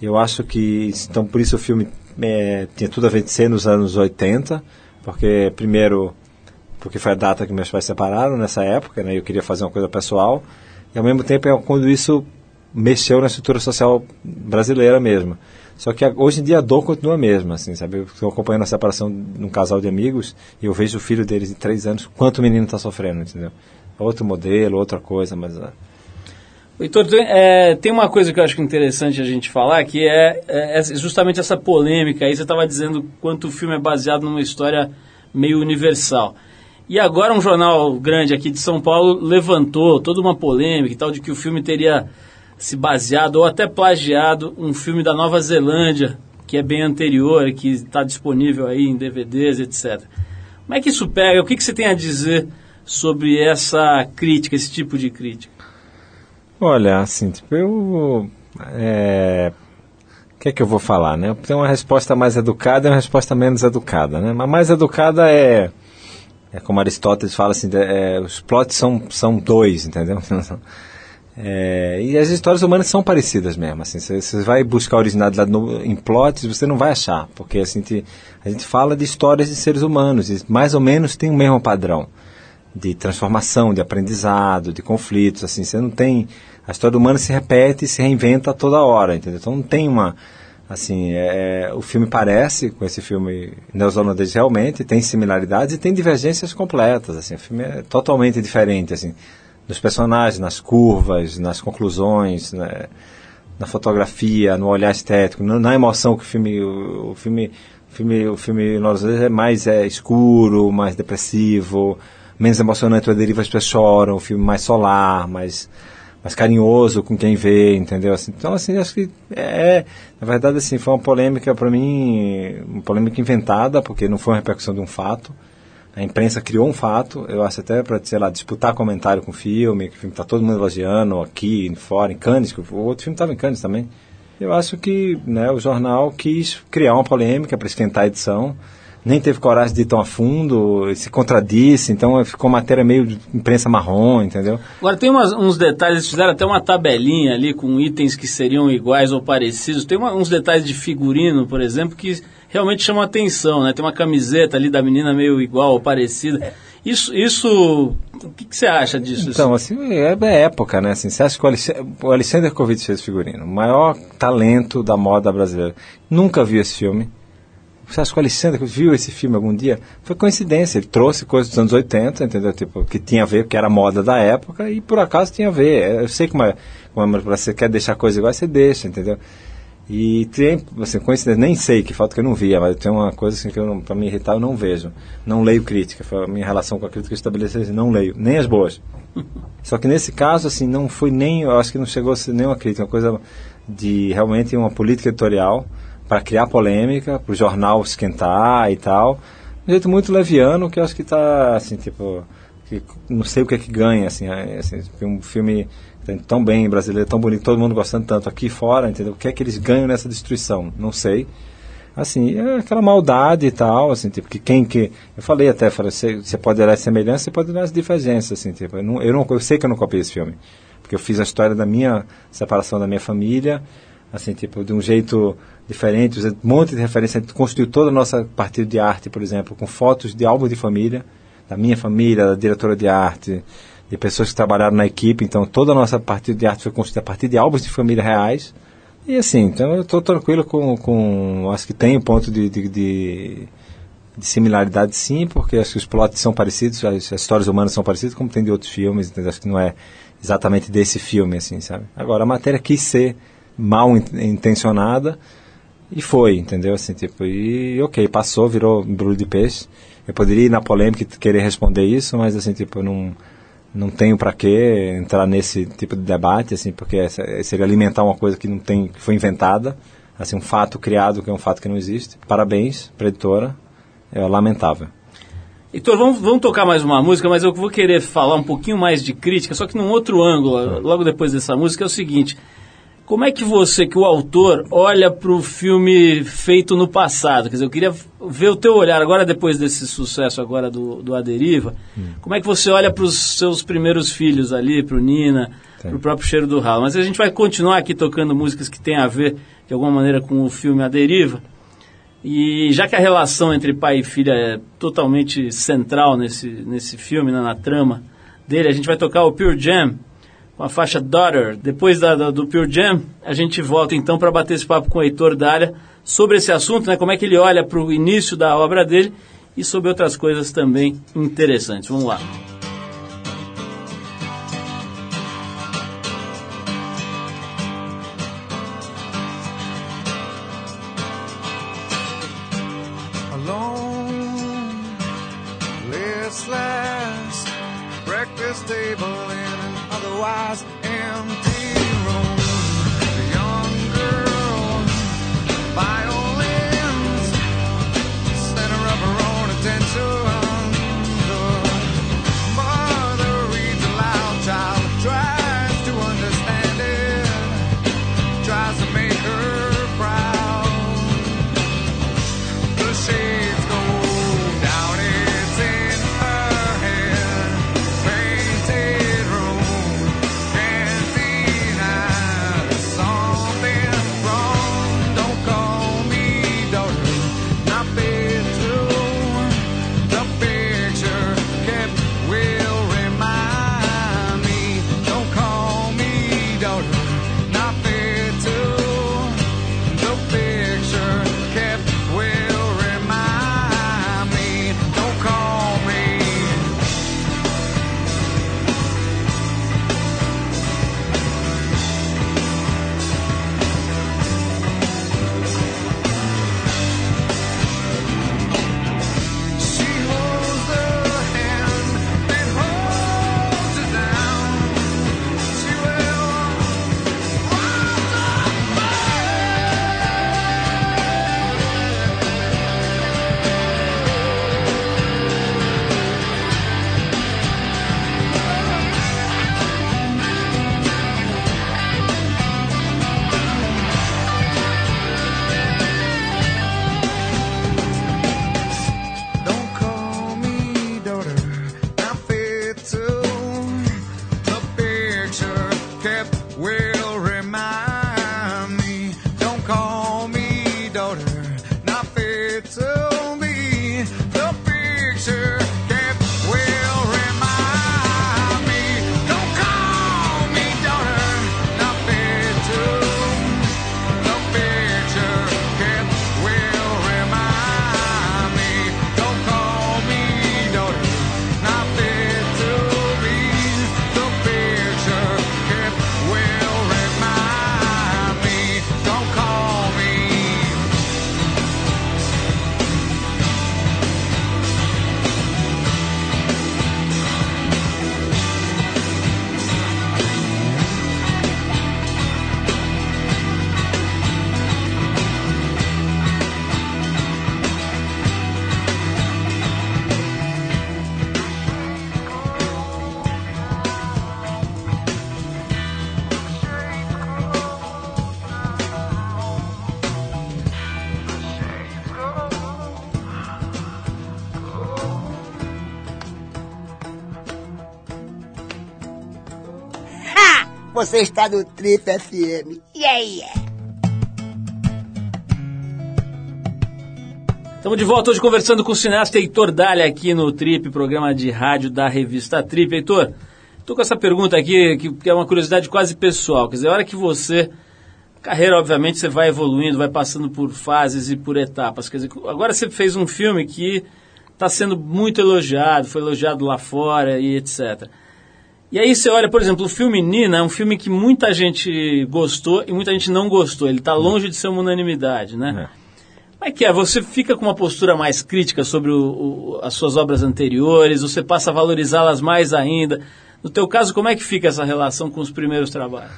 Eu acho que, então por isso o filme é, tinha tudo a ver de ser nos anos 80, porque primeiro, porque foi a data que meus pais se separaram nessa época, né? Eu queria fazer uma coisa pessoal, e ao mesmo tempo é quando isso mexeu na estrutura social brasileira mesmo. Só que hoje em dia a dor continua a mesma, assim, sabe? Eu estou acompanhando a separação de um casal de amigos e eu vejo o filho deles de três anos, quanto o menino está sofrendo, entendeu? Outro modelo, outra coisa, mas... Heitor, tem, é, tem uma coisa que eu acho interessante a gente falar, que é, é justamente essa polêmica aí. Você estava dizendo quanto o filme é baseado numa história meio universal. E agora um jornal grande aqui de São Paulo levantou toda uma polêmica e tal, de que o filme teria se baseado ou até plagiado um filme da Nova Zelândia, que é bem anterior, que está disponível aí em DVDs, etc. Como é que isso pega? O que, que você tem a dizer sobre essa crítica, esse tipo de crítica? Olha, assim, tipo, eu. É, o que é que eu vou falar, né? Tem uma resposta mais educada e uma resposta menos educada, né? Mas mais educada é. É como Aristóteles fala assim: é, os plots são, são dois, entendeu? [laughs] É, e as histórias humanas são parecidas mesmo, assim, você vai buscar originalidade no, em plots, você não vai achar, porque assim, te- a gente fala de histórias de seres humanos, e mais ou menos tem o mesmo padrão de transformação, de aprendizado, de conflitos, assim, você não tem, a história humana se repete e se reinventa toda hora, entendeu? Então não tem uma, Assim, é, o filme parece com esse filme neozelandês realmente, tem similaridades e tem divergências completas. Assim, o filme é totalmente diferente, assim, nos personagens, nas curvas, nas conclusões, né, na fotografia, no olhar estético, na, emoção que o filme, o, o filme, o filme, o filme é mais é, escuro, mais depressivo, menos emocionante, o Deriva as pessoas choram, o filme mais solar, mais mais carinhoso com quem vê, entendeu? Assim, então, assim, acho que é, na verdade, assim, foi uma polêmica para mim, uma polêmica inventada, porque não foi uma repercussão de um fato. A imprensa criou um fato, eu acho até para, sei lá, disputar comentário com o filme, que o filme está todo mundo elogiando aqui, fora, em Cannes, o outro filme estava em Cannes também. Eu acho que né, o jornal quis criar uma polêmica para esquentar a edição, nem teve coragem de ir tão a fundo, se contradisse, então ficou matéria meio de imprensa marrom, entendeu? Agora tem umas, uns detalhes, eles fizeram até uma tabelinha ali com itens que seriam iguais ou parecidos. Tem uma, uns detalhes de figurino, por exemplo, que realmente chamam atenção, né? Tem uma camiseta ali da menina meio igual ou parecida. Isso, isso o que, que, você acha disso? Então, assim, é, é época, né? Assim, você acha que o Alexander, o Alexander Covid fez figurino, o maior talento da moda brasileira. Nunca viu esse filme você acha que o Alexandre viu esse filme algum dia? Foi coincidência, ele trouxe coisas dos anos 80, entendeu? Tipo, que tinha a ver, que era moda da época, e por acaso tinha a ver. Eu sei como é, é você quer deixar coisa igual, você deixa, entendeu? E tem, assim, coincidência, nem sei que falta que eu não via, mas tem uma coisa assim que eu, pra me irritar, eu não vejo. Não leio crítica. Foi a minha relação com a crítica estabelecida, assim, não leio, nem as boas. [laughs] Só que nesse caso, assim, não foi nem, eu acho que não chegou a ser nem uma crítica, uma coisa de realmente uma política editorial para criar polêmica, para o jornal esquentar e tal. Um jeito muito leviano que eu acho que está, assim, tipo, que não sei o que é que ganha, assim, é, assim um filme tão bem brasileiro, tão bonito, todo mundo gostando tanto aqui fora, entendeu? O que é que eles ganham nessa destruição? Não sei. Assim, é aquela maldade e tal, assim, tipo, que quem que... Eu falei até, você, você pode olhar as semelhanças, você pode olhar as divergências, assim, tipo, eu, não, eu, não, eu sei que eu não copiei esse filme, porque eu fiz a história da minha separação da minha família, assim, tipo, de um jeito diferente, um monte de referência, a gente construiu toda a nossa partida de arte, por exemplo, com fotos de álbuns de família, da minha família, da diretora de arte, de pessoas que trabalharam na equipe, então toda a nossa partida de arte foi construída a partir de álbuns de família reais, e assim, então eu estou tranquilo com, com, acho que tem um ponto de, de, de, de, similaridade sim, porque acho que os plots são parecidos, as, as histórias humanas são parecidas, como tem de outros filmes, então acho que não é exatamente desse filme, assim, sabe? Agora, a matéria quis ser mal intencionada e foi, entendeu? Assim, tipo, e ok, passou, virou embrulho de peixe. Eu poderia ir na polêmica e querer responder isso, mas assim, tipo, não não tenho para que entrar nesse tipo de debate, assim, porque seria alimentar uma coisa que não tem, que foi inventada, assim, um fato criado que é um fato que não existe. Parabéns, para editora, é lamentável. Heitor, vamos, vamos tocar mais uma música, mas eu vou querer falar um pouquinho mais de crítica, só que num outro ângulo, logo depois dessa música, é o seguinte. Como é que você, que o autor, olha para o filme feito no passado? Quer dizer, eu queria ver o teu olhar agora, depois desse sucesso agora do, do A Deriva, hum. como é que você olha para os seus primeiros filhos ali, para o Nina, para o próprio Cheiro do Ralo? Mas a gente vai continuar aqui tocando músicas que têm a ver, de alguma maneira, com o filme A Deriva. E já que a relação entre pai e filha é totalmente central nesse, nesse filme, né, na trama dele, a gente vai tocar o Pure Jam, com a faixa Daughter. Depois da, da, do Pure Jam, a gente volta então para bater esse papo com o Heitor Dália sobre esse assunto, né, como é que ele olha para o início da obra dele e sobre outras coisas também interessantes. Vamos lá. Você está no Trip FM. Yeah, yeah. Estamos de volta hoje conversando com o cineasta Heitor Dália aqui no Trip, programa de rádio da revista Trip. Heitor, estou com essa pergunta aqui que, é uma curiosidade quase pessoal. Quer dizer, a hora que você. Carreira, obviamente, você vai evoluindo, vai passando por fases e por etapas. Quer dizer, agora você fez um filme que está sendo muito elogiado, foi elogiado lá fora e etc. E aí você olha, por exemplo, o filme Nina é um filme que muita gente gostou e muita gente não gostou. Ele está longe de ser uma unanimidade, né? Como é que é? Você fica com uma postura mais crítica sobre o, o, as suas obras anteriores? Você passa a valorizá-las mais ainda? No teu caso, como é que fica essa relação com os primeiros trabalhos?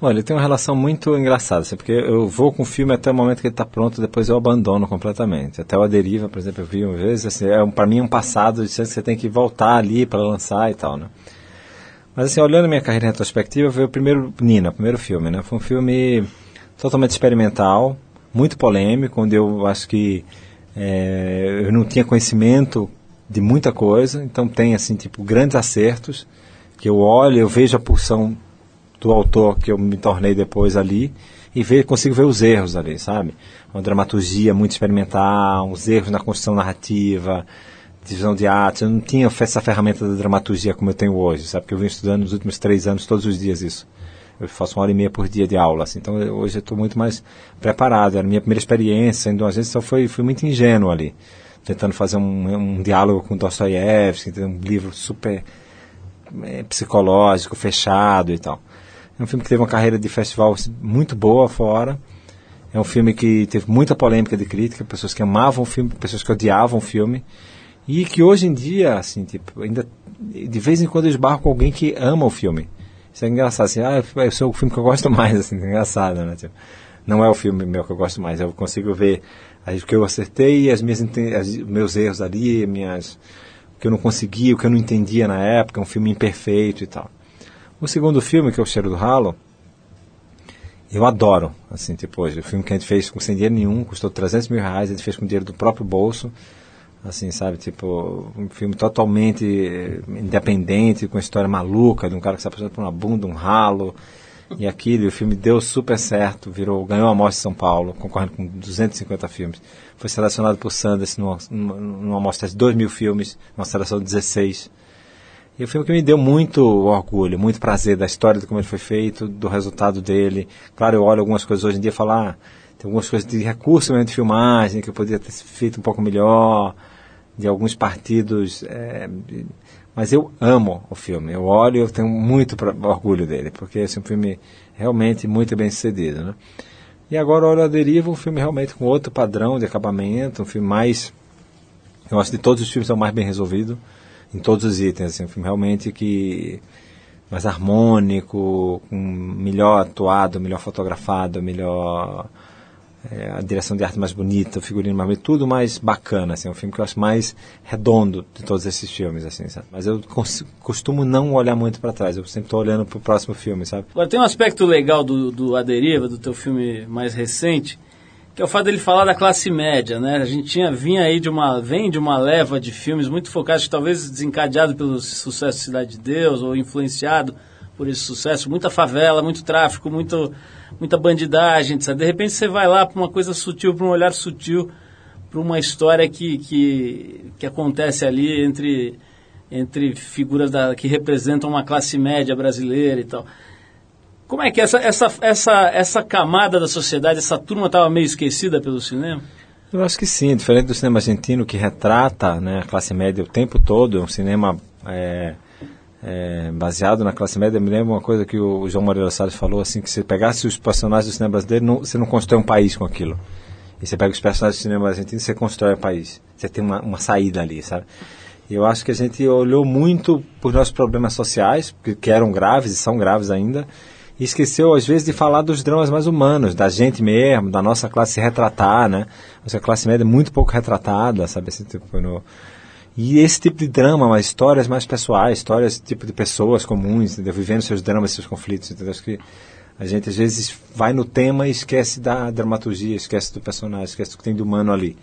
Olha, tem uma relação muito engraçada, assim, porque eu vou com o filme até o momento que ele está pronto, depois eu abandono completamente. Até o Deriva, por exemplo, eu vi uma vez, assim, é, para mim é um passado de que você tem que voltar ali para lançar e tal, né? Mas assim, olhando minha carreira retrospectiva, foi o primeiro Nina, o primeiro filme, né? Foi um filme totalmente experimental, muito polêmico, onde eu acho que é, eu não tinha conhecimento de muita coisa, então tem assim, tipo, grandes acertos, que eu olho, eu vejo a pulsão do autor que eu me tornei depois ali, e ver, consigo ver os erros ali, sabe? Uma dramaturgia muito experimental, uns erros na construção narrativa, divisão de arte. Eu não tinha essa ferramenta da dramaturgia como eu tenho hoje, sabe? Porque eu venho estudando nos últimos três anos, todos os dias isso. Eu faço uma hora e meia por dia de aula, assim. Então eu, hoje eu estou muito mais preparado. Era a minha primeira experiência em uma agência, então foi, foi muito ingênuo ali. Tentando fazer um, um diálogo com Dostoiévski, um livro super é, psicológico, fechado e tal. É um filme que teve uma carreira de festival assim, muito boa fora. É um filme que teve muita polêmica de crítica, pessoas que amavam o filme, pessoas que odiavam o filme. E que hoje em dia, assim, tipo, ainda de vez em quando eu esbarro com alguém que ama o filme. Isso é engraçado, assim, ah, esse é o filme que eu gosto [laughs] mais, assim, é engraçado, né? Tipo, não é o filme meu que eu gosto mais, eu consigo ver o que eu acertei, as minhas, as, meus erros ali, minhas, o que eu não conseguia, o que eu não entendia na época, um filme imperfeito e tal. O segundo filme, que é O Cheiro do Ralo, eu adoro, assim, tipo, hoje, o filme que a gente fez com sem dinheiro nenhum, custou 300 mil reais, a gente fez com dinheiro do próprio bolso, assim, sabe, tipo, um filme totalmente independente, com história maluca, de um cara que está passando por uma bunda, um ralo, e aquilo, o filme deu super certo, virou, ganhou a Mostra de São Paulo, concorrendo com 250 filmes. Foi selecionado por Sanders numa, numa mostra de 2 mil filmes, uma seleção de 16. E o filme que me deu muito orgulho, muito prazer da história de como ele foi feito, do resultado dele. Claro, eu olho algumas coisas hoje em dia e falo, ah, tem algumas coisas de recurso mesmo de filmagem que eu poderia ter feito um pouco melhor, de alguns partidos. É, mas eu amo o filme. Eu olho eu tenho muito pra, orgulho dele, porque esse é um filme realmente muito bem sucedido. Né? E agora olho a deriva, um filme realmente com outro padrão de acabamento, um filme mais. Eu acho que de todos os filmes é o mais bem resolvido, em todos os itens. Assim, um filme realmente que mais harmônico, com melhor atuado, melhor fotografado, melhor é, a direção de arte mais bonita, o figurino mais bonito, tudo mais bacana, assim, é um filme que eu acho mais redondo de todos esses filmes, assim, sabe? Mas eu costumo não olhar muito para trás, eu sempre estou olhando para o próximo filme, sabe? Agora, tem um aspecto legal do, do A Deriva, do teu filme mais recente, que é o fato dele falar da classe média, né? A gente tinha, vinha aí de uma, vem de uma leva de filmes muito focados, talvez desencadeado pelo sucesso de Cidade de Deus, ou influenciado por esse sucesso, muita favela, muito tráfico, muito, muita bandidagem? De repente você vai lá para uma coisa sutil, para um olhar sutil, para uma história que, que, que acontece ali entre, entre figuras da, que representam uma classe média brasileira e tal. Como é que essa, essa, essa, essa camada da sociedade, essa turma estava meio esquecida pelo cinema? Eu acho que sim, diferente do cinema argentino que retrata né, a classe média o tempo todo, é um cinema é, é, baseado na classe média. Me lembro uma coisa que o João Moreira Salles falou, assim, que se pegasse os personagens do cinema brasileiro, não, você não constrói um país com aquilo. E você pega os personagens do cinema argentino, você constrói um país. Você tem uma, uma saída ali, sabe? E eu acho que a gente olhou muito por nossos problemas sociais, que, que eram graves e são graves ainda, e esqueceu às vezes de falar dos dramas mais humanos, da gente mesmo, da nossa classe se retratar, né? Nossa classe média é muito pouco retratada, sabe? Assim, tipo, no... E esse tipo de drama, histórias mais pessoais, histórias tipo de pessoas comuns, entendeu? vivendo seus dramas, seus conflitos, entendeu? Acho que a gente às vezes vai no tema e esquece da dramaturgia, esquece do personagem, esquece do que tem de humano ali.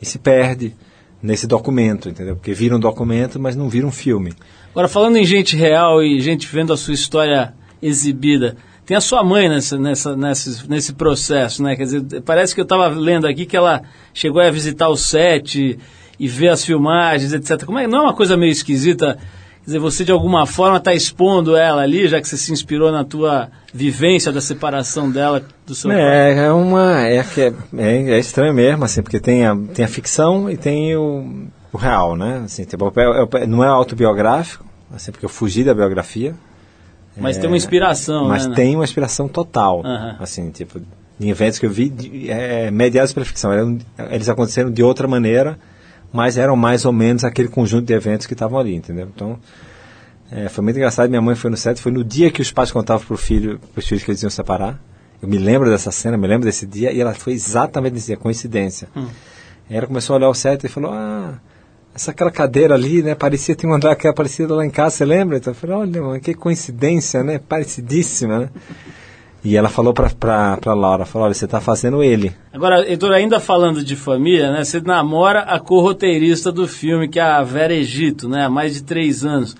E se perde nesse documento, entendeu? Porque vira um documento, mas não vira um filme. Agora, falando em gente real e gente vendo a sua história exibida. Tem a sua mãe nessa, nessa, nesse, nesse processo, né? Quer dizer, parece que eu estava lendo aqui que ela chegou a visitar o set e, ver as filmagens, etc. Como é, não é uma coisa meio esquisita? Quer dizer, você de alguma forma está expondo ela ali, já que você se inspirou na tua vivência da separação dela do seu pai? É, é uma. É, é, é, é estranho mesmo, assim, porque tem a, tem a ficção e tem o, o real, né? Assim, tipo, é- é- não é autobiográfico, assim, porque eu fugi da biografia. Mas tem uma inspiração, Mas né? tem uma inspiração total. Aham. Assim, tipo, em eventos que eu vi, de- é, mediados pela ficção. Eles aconteceram de outra maneira, mas eram mais ou menos aquele conjunto de eventos que estavam ali, entendeu? Então, é, foi muito engraçado. Minha mãe foi no set, foi no dia que os pais contavam pro filho, pros filhos que eles iam separar. Eu me lembro dessa cena, me lembro desse dia, e ela foi exatamente nesse dia, coincidência. Hum. Ela começou a olhar o set e falou, ah, essa aquela cadeira ali, né, parecia, tem um andar que é parecido lá em casa, você lembra? Então eu falei, olha, mãe, que coincidência, né, parecidíssima, né? E ela falou pra, pra, pra Laura, falou, olha, você tá fazendo ele. Agora, Heitor, ainda falando de família, né? Você namora a co-roteirista do filme, que é a Vera Egito, né? Há mais de três anos.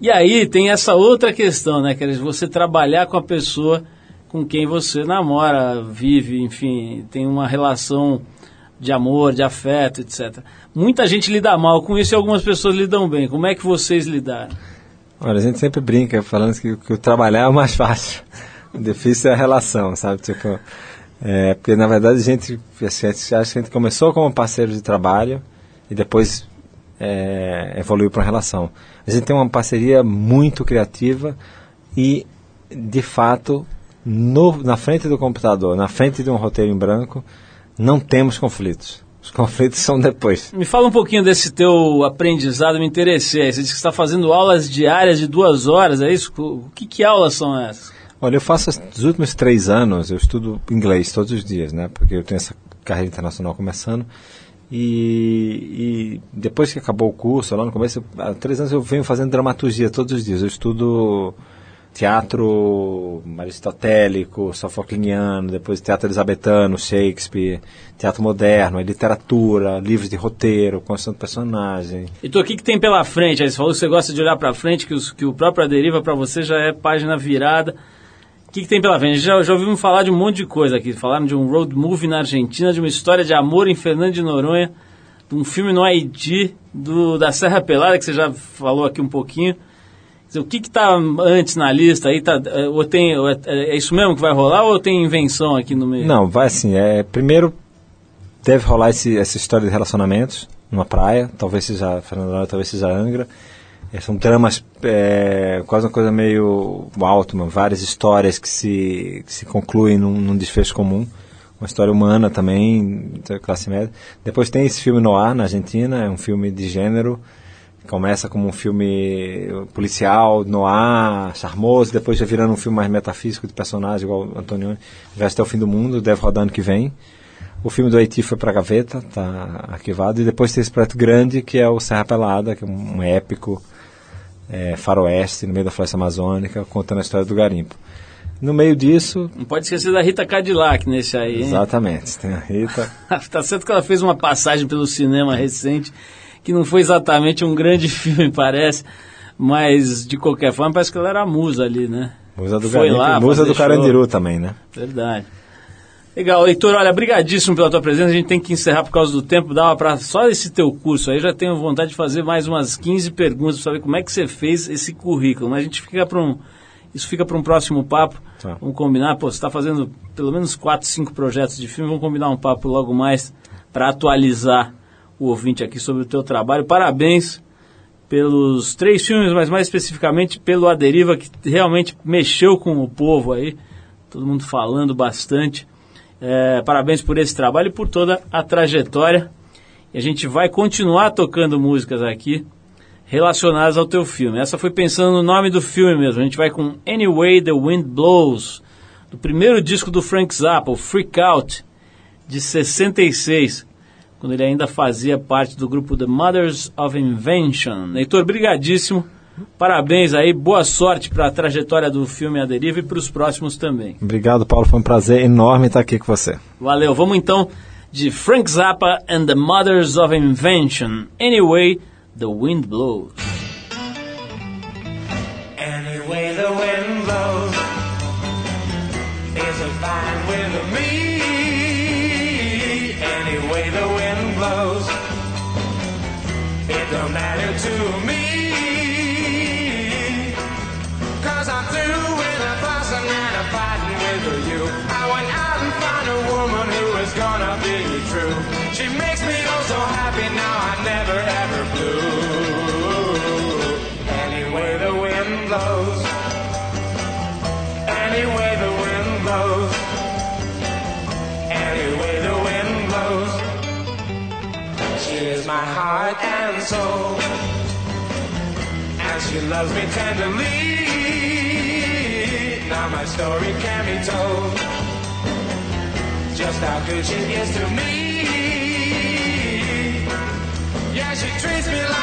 E aí tem essa outra questão, né? Quer dizer, você trabalhar com a pessoa com quem você namora, vive, enfim, tem uma relação de amor, de afeto, etc. Muita gente lida mal com isso e algumas pessoas lidam bem. Como é que vocês lidaram? Olha, a gente sempre brinca falando que, que o trabalhar é o mais fácil. Difícil é a relação, sabe? Tipo, é, porque na verdade a gente, a gente acha que a gente começou como parceiro de trabalho e depois é, evoluiu para uma relação. A gente tem uma parceria muito criativa e, de fato, no, na frente do computador, na frente de um roteiro em branco, não temos conflitos. Os conflitos são depois. Me fala um pouquinho desse teu aprendizado, me interessei. Você disse que está fazendo aulas diárias de duas horas, é isso? O que, que aulas são essas? Olha, eu faço os últimos três anos, eu estudo inglês todos os dias, né? Porque eu tenho essa carreira internacional começando. E, e depois que acabou o curso, lá no começo, há três anos eu venho fazendo dramaturgia todos os dias. Eu estudo teatro aristotélico, sofocliniano, depois teatro elisabetano, Shakespeare, teatro moderno, literatura, livros de roteiro, construção de personagem. Então, o que, que tem pela frente? Aí você falou que você gosta de olhar para frente, que, os- que o próprio Aderiva para você já é página virada. Que, que tem pela frente? Já, já ouvimos falar de um monte de coisa aqui. Falaram de um road movie na Argentina, de uma história de amor em Fernando de Noronha, de um filme no Haiti, do, da Serra Pelada, que você já falou aqui um pouquinho. O que está antes na lista aí? Tá, é, ou tem, ou é, é isso mesmo que vai rolar ou tem invenção aqui no meio? Não, vai assim, é, primeiro deve rolar esse, essa história de relacionamentos numa praia, talvez seja Fernando talvez seja Angra. É, são dramas, é, quase uma coisa meio Altman, várias histórias que se, que se concluem num, num desfecho comum. Uma história humana também, da classe média. Depois tem esse filme no ar na Argentina, é um filme de gênero. Começa como um filme policial, noir, charmoso, depois já virando um filme mais metafísico de personagem, igual o Antonioni. Vai até o fim do mundo, deve rodar ano que vem. O filme do Haiti foi para gaveta, está arquivado. E depois tem esse projeto grande, que é o Serra Pelada, que é um épico é, faroeste no meio da floresta amazônica, contando a história do garimpo. No meio disso, Não pode esquecer da Rita Cadillac nesse aí, hein? exatamente, tem a Rita. [laughs] tá certo que ela fez uma passagem pelo cinema recente que não foi exatamente um grande [laughs] filme, parece, mas de qualquer forma parece que ela era a musa ali, né? Musa do Foi Garimpo, lá Musa do Carandiru também, né? Verdade. Legal, Heitor, olha, brigadíssimo pela tua presença. A gente tem que encerrar por causa do tempo. Dava para só esse teu curso aí, já tenho vontade de fazer mais umas 15 perguntas para saber como é que você fez esse currículo. Mas a gente fica para um isso fica para um próximo papo. Tá. Vamos combinar, pô, você está fazendo pelo menos 4, 5 projetos de filme, vamos combinar um papo logo mais para atualizar o ouvinte aqui sobre o teu trabalho. Parabéns pelos três filmes, mas mais especificamente pelo A Deriva, que realmente mexeu com o povo aí. Todo mundo falando bastante. É, parabéns por esse trabalho e por toda a trajetória. E a gente vai continuar tocando músicas aqui relacionadas ao teu filme. Essa foi pensando no nome do filme mesmo. A gente vai com Anyway the Wind Blows, do primeiro disco do Frank Zappa, o Freak Out, de 66, quando ele ainda fazia parte do grupo The Mothers of Invention. Heitor, brigadíssimo. Parabéns aí, boa sorte para a trajetória do filme A Deriva e para os próximos também. Obrigado, Paulo. Foi um prazer enorme estar aqui com você. Valeu, vamos então de Frank Zappa and the Mothers of Invention. Anyway, the wind blows. Anyway, the wind blows. Heart and soul. And she loves me tenderly. Now my story can be told. Just how good she is to me. Yeah, she treats me like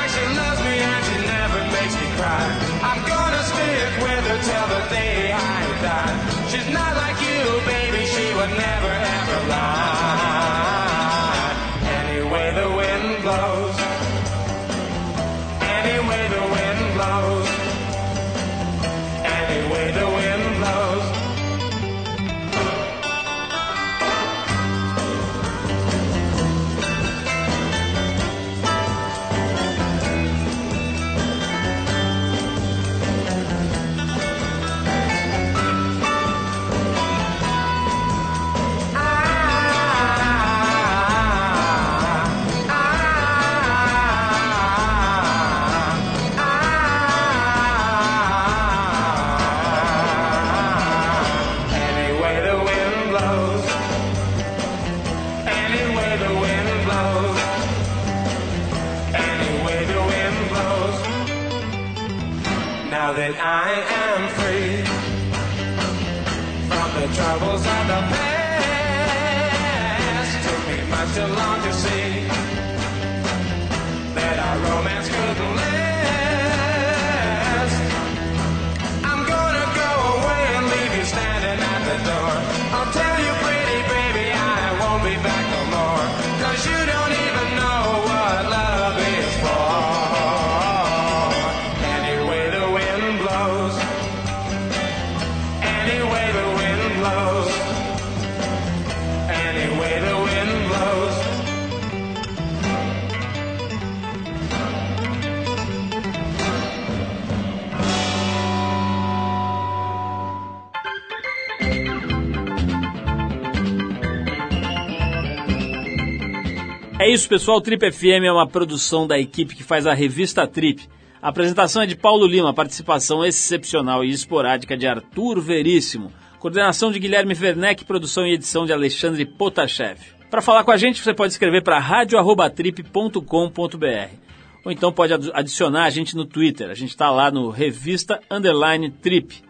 isso, pessoal. Trip FM é uma produção da equipe que faz a revista Trip. A apresentação é de Paulo Lima, participação excepcional e esporádica de Arthur Veríssimo. Coordenação de Guilherme Werneck, produção e edição de Alexandre Potashev. Para falar com a gente, você pode escrever para radio@trip.com.br ou então pode adi- adicionar a gente no Twitter. A gente está lá no Revista Underline Trip.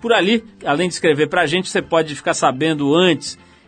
Por ali, além de escrever para a gente, você pode ficar sabendo antes